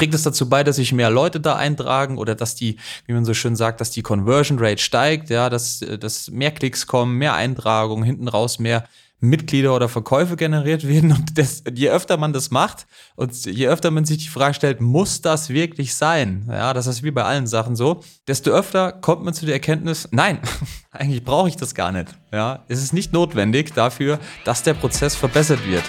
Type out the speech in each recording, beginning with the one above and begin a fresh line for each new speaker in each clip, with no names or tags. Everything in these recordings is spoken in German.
Trägt es dazu bei, dass sich mehr Leute da eintragen oder dass die, wie man so schön sagt, dass die Conversion Rate steigt, ja, dass, dass mehr Klicks kommen, mehr Eintragungen, hinten raus mehr Mitglieder oder Verkäufe generiert werden. Und das, je öfter man das macht und je öfter man sich die Frage stellt, muss das wirklich sein? Ja, das ist wie bei allen Sachen so. Desto öfter kommt man zu der Erkenntnis, nein, eigentlich brauche ich das gar nicht. Ja, es ist nicht notwendig dafür, dass der Prozess verbessert wird.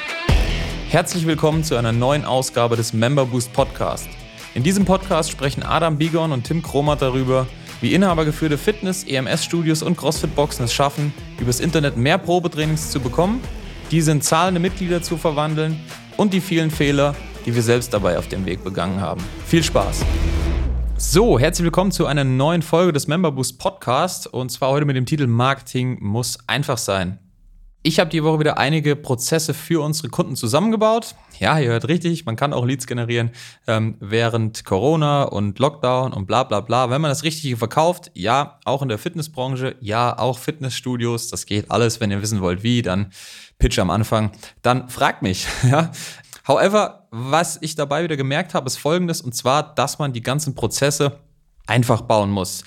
Herzlich willkommen zu einer neuen Ausgabe des Member Boost Podcast. In diesem Podcast sprechen Adam Bigon und Tim Kromat darüber, wie inhabergeführte Fitness-, EMS-Studios und CrossFit-Boxen es schaffen, übers Internet mehr Probetrainings zu bekommen, diese in zahlende Mitglieder zu verwandeln und die vielen Fehler, die wir selbst dabei auf dem Weg begangen haben. Viel Spaß! So, herzlich willkommen zu einer neuen Folge des Member Boost Podcast und zwar heute mit dem Titel Marketing muss einfach sein. Ich habe die Woche wieder einige Prozesse für unsere Kunden zusammengebaut. Ja, ihr hört richtig, man kann auch Leads generieren ähm, während Corona und Lockdown und bla bla bla. Wenn man das Richtige verkauft, ja, auch in der Fitnessbranche, ja, auch Fitnessstudios, das geht alles. Wenn ihr wissen wollt, wie, dann Pitch am Anfang, dann fragt mich. Ja. However, was ich dabei wieder gemerkt habe, ist folgendes, und zwar, dass man die ganzen Prozesse einfach bauen muss.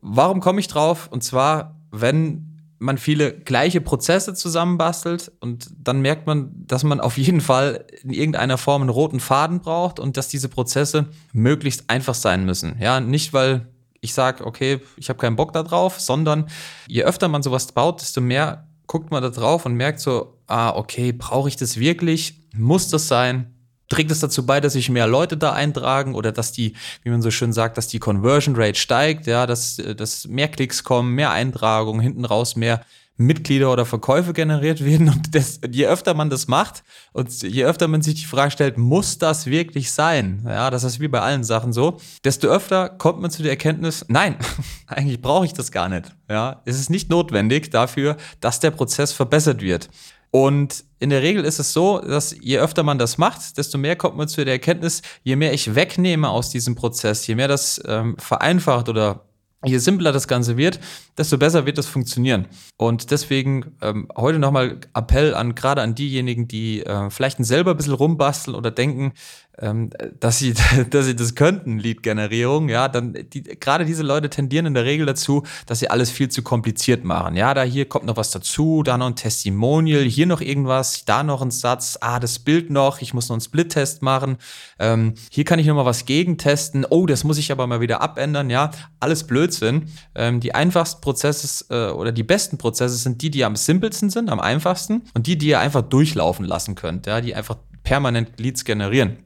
Warum komme ich drauf? Und zwar, wenn man viele gleiche Prozesse zusammenbastelt und dann merkt man, dass man auf jeden Fall in irgendeiner Form einen roten Faden braucht und dass diese Prozesse möglichst einfach sein müssen. Ja, nicht weil ich sage, okay, ich habe keinen Bock da drauf, sondern je öfter man sowas baut, desto mehr guckt man da drauf und merkt so, ah, okay, brauche ich das wirklich? Muss das sein? Trägt es dazu bei, dass sich mehr Leute da eintragen oder dass die, wie man so schön sagt, dass die Conversion Rate steigt, ja, dass, dass mehr Klicks kommen, mehr Eintragungen, hinten raus mehr Mitglieder oder Verkäufe generiert werden. Und das, je öfter man das macht und je öfter man sich die Frage stellt, muss das wirklich sein? Ja, das ist wie bei allen Sachen so. Desto öfter kommt man zu der Erkenntnis, nein, eigentlich brauche ich das gar nicht. Ja, es ist nicht notwendig dafür, dass der Prozess verbessert wird. Und in der Regel ist es so, dass je öfter man das macht, desto mehr kommt man zu der Erkenntnis, je mehr ich wegnehme aus diesem Prozess, je mehr das ähm, vereinfacht oder je simpler das Ganze wird, desto besser wird das funktionieren. Und deswegen ähm, heute nochmal Appell an gerade an diejenigen, die äh, vielleicht selber ein bisschen rumbasteln oder denken, ähm, dass sie, dass sie das könnten, Lead-Generierung, ja, dann die, gerade diese Leute tendieren in der Regel dazu, dass sie alles viel zu kompliziert machen. Ja, da hier kommt noch was dazu, da noch ein Testimonial, hier noch irgendwas, da noch ein Satz, ah, das Bild noch, ich muss noch einen Split-Test machen, ähm, hier kann ich noch mal was gegentesten, oh, das muss ich aber mal wieder abändern, ja, alles Blödsinn. Ähm, die einfachsten Prozesse äh, oder die besten Prozesse sind die, die am simpelsten sind, am einfachsten und die, die ihr einfach durchlaufen lassen könnt, ja, die einfach permanent Leads generieren.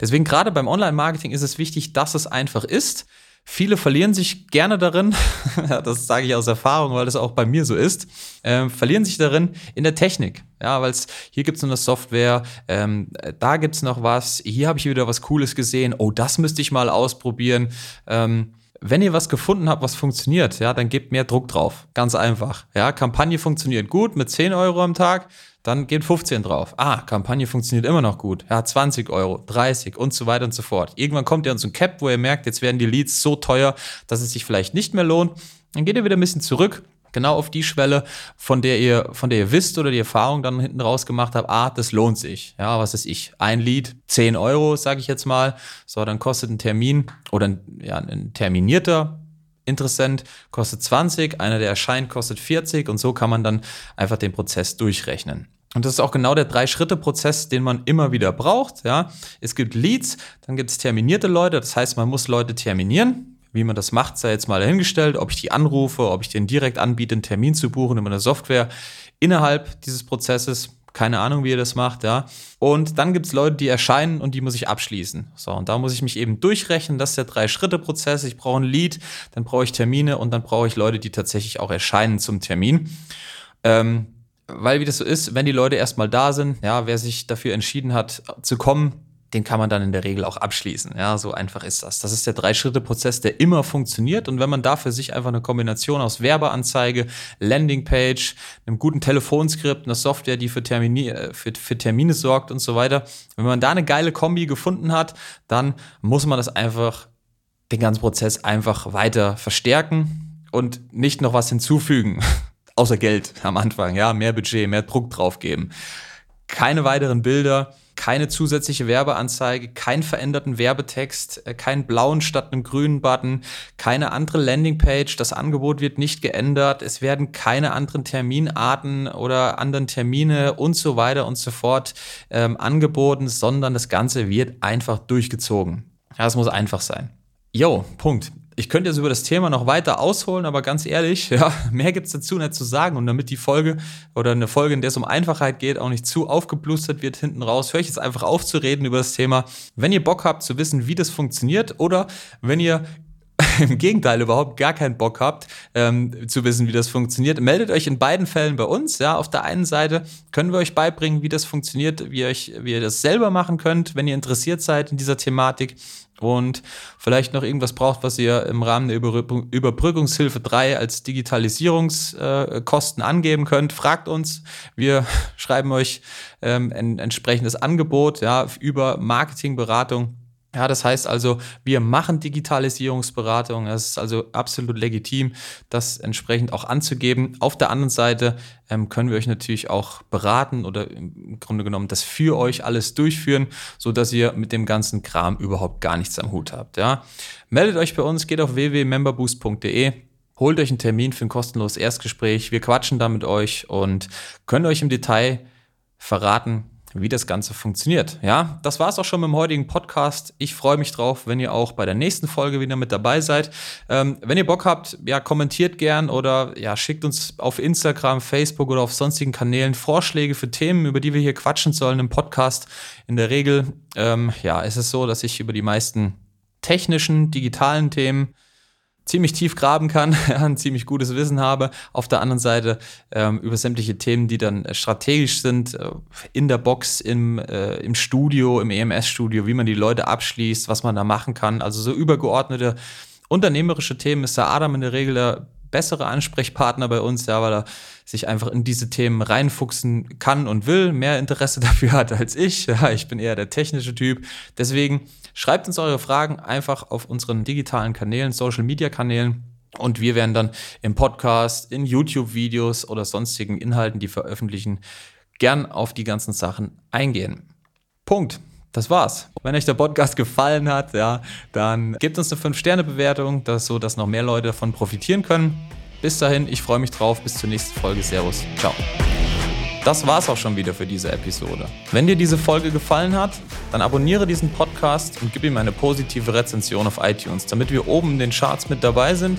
Deswegen gerade beim Online-Marketing ist es wichtig, dass es einfach ist. Viele verlieren sich gerne darin, das sage ich aus Erfahrung, weil das auch bei mir so ist, äh, verlieren sich darin in der Technik. Ja, weil hier gibt es eine Software, ähm, da gibt es noch was, hier habe ich wieder was Cooles gesehen, oh, das müsste ich mal ausprobieren. Ähm, wenn ihr was gefunden habt, was funktioniert, ja, dann gebt mehr Druck drauf. Ganz einfach. Ja, Kampagne funktioniert gut mit 10 Euro am Tag dann geht 15 drauf. Ah, Kampagne funktioniert immer noch gut. Ja, 20 Euro, 30 und so weiter und so fort. Irgendwann kommt ihr an so ein Cap, wo ihr merkt, jetzt werden die Leads so teuer, dass es sich vielleicht nicht mehr lohnt. Dann geht ihr wieder ein bisschen zurück, genau auf die Schwelle, von der ihr, von der ihr wisst oder die Erfahrung dann hinten raus gemacht habt, ah, das lohnt sich. Ja, was ist ich? Ein Lead, 10 Euro, sage ich jetzt mal. So, dann kostet ein Termin oder ein, ja, ein terminierter Interessent kostet 20, einer, der erscheint, kostet 40 und so kann man dann einfach den Prozess durchrechnen. Und das ist auch genau der Drei-Schritte-Prozess, den man immer wieder braucht. Ja. Es gibt Leads, dann gibt es terminierte Leute, das heißt, man muss Leute terminieren. Wie man das macht, sei jetzt mal dahingestellt, ob ich die anrufe, ob ich denen direkt anbiete, einen Termin zu buchen über eine Software. Innerhalb dieses Prozesses keine Ahnung, wie ihr das macht, ja. Und dann gibt es Leute, die erscheinen und die muss ich abschließen. So, und da muss ich mich eben durchrechnen. Das ist der Drei-Schritte-Prozess. Ich brauche ein Lead, dann brauche ich Termine und dann brauche ich Leute, die tatsächlich auch erscheinen zum Termin. Ähm, weil wie das so ist, wenn die Leute erstmal da sind, ja, wer sich dafür entschieden hat zu kommen, den kann man dann in der Regel auch abschließen. Ja, so einfach ist das. Das ist der Drei-Schritte-Prozess, der immer funktioniert. Und wenn man da für sich einfach eine Kombination aus Werbeanzeige, Landingpage, einem guten Telefonskript, einer Software, die für Termine, äh, für, für Termine sorgt und so weiter, wenn man da eine geile Kombi gefunden hat, dann muss man das einfach, den ganzen Prozess einfach weiter verstärken und nicht noch was hinzufügen. Außer Geld am Anfang, ja, mehr Budget, mehr Druck drauf geben. Keine weiteren Bilder, keine zusätzliche Werbeanzeige, keinen veränderten Werbetext, äh, keinen blauen statt einem grünen Button, keine andere Landingpage, das Angebot wird nicht geändert, es werden keine anderen Terminarten oder anderen Termine und so weiter und so fort ähm, angeboten, sondern das Ganze wird einfach durchgezogen. Ja, es muss einfach sein. Jo, Punkt ich könnte jetzt über das Thema noch weiter ausholen, aber ganz ehrlich, ja, mehr gibt's dazu nicht zu sagen. Und damit die Folge oder eine Folge, in der es um Einfachheit geht, auch nicht zu aufgeblustert wird hinten raus, höre ich jetzt einfach auf zu reden über das Thema. Wenn ihr Bock habt zu wissen, wie das funktioniert oder wenn ihr im Gegenteil überhaupt gar keinen Bock habt, ähm, zu wissen, wie das funktioniert, meldet euch in beiden Fällen bei uns. Ja, auf der einen Seite können wir euch beibringen, wie das funktioniert, wie, euch, wie ihr das selber machen könnt, wenn ihr interessiert seid in dieser Thematik und vielleicht noch irgendwas braucht, was ihr im Rahmen der Überbrückungshilfe 3 als Digitalisierungskosten angeben könnt, fragt uns. Wir schreiben euch ähm, ein entsprechendes Angebot ja, über Marketingberatung ja, das heißt also, wir machen Digitalisierungsberatung. Es ist also absolut legitim, das entsprechend auch anzugeben. Auf der anderen Seite ähm, können wir euch natürlich auch beraten oder im Grunde genommen das für euch alles durchführen, so dass ihr mit dem ganzen Kram überhaupt gar nichts am Hut habt. Ja, meldet euch bei uns, geht auf www.memberboost.de. Holt euch einen Termin für ein kostenloses Erstgespräch. Wir quatschen da mit euch und können euch im Detail verraten, wie das Ganze funktioniert. Ja, das war es auch schon mit dem heutigen Podcast. Ich freue mich drauf, wenn ihr auch bei der nächsten Folge wieder mit dabei seid. Ähm, wenn ihr Bock habt, ja, kommentiert gern oder ja, schickt uns auf Instagram, Facebook oder auf sonstigen Kanälen Vorschläge für Themen, über die wir hier quatschen sollen im Podcast. In der Regel, ähm, ja, ist es so, dass ich über die meisten technischen, digitalen Themen ziemlich tief graben kann, ein ziemlich gutes Wissen habe. Auf der anderen Seite ähm, über sämtliche Themen, die dann strategisch sind, äh, in der Box, im, äh, im Studio, im EMS-Studio, wie man die Leute abschließt, was man da machen kann. Also so übergeordnete unternehmerische Themen ist der Adam in der Regel der bessere Ansprechpartner bei uns, ja, weil er sich einfach in diese Themen reinfuchsen kann und will, mehr Interesse dafür hat als ich. Ja, ich bin eher der technische Typ. Deswegen Schreibt uns eure Fragen einfach auf unseren digitalen Kanälen, Social Media Kanälen. Und wir werden dann im Podcast, in YouTube-Videos oder sonstigen Inhalten, die veröffentlichen, gern auf die ganzen Sachen eingehen. Punkt. Das war's. Wenn euch der Podcast gefallen hat, ja, dann gebt uns eine 5-Sterne-Bewertung, dass, so dass noch mehr Leute davon profitieren können. Bis dahin, ich freue mich drauf. Bis zur nächsten Folge. Servus. Ciao. Das war's auch schon wieder für diese Episode. Wenn dir diese Folge gefallen hat, dann abonniere diesen Podcast und gib ihm eine positive Rezension auf iTunes, damit wir oben in den Charts mit dabei sind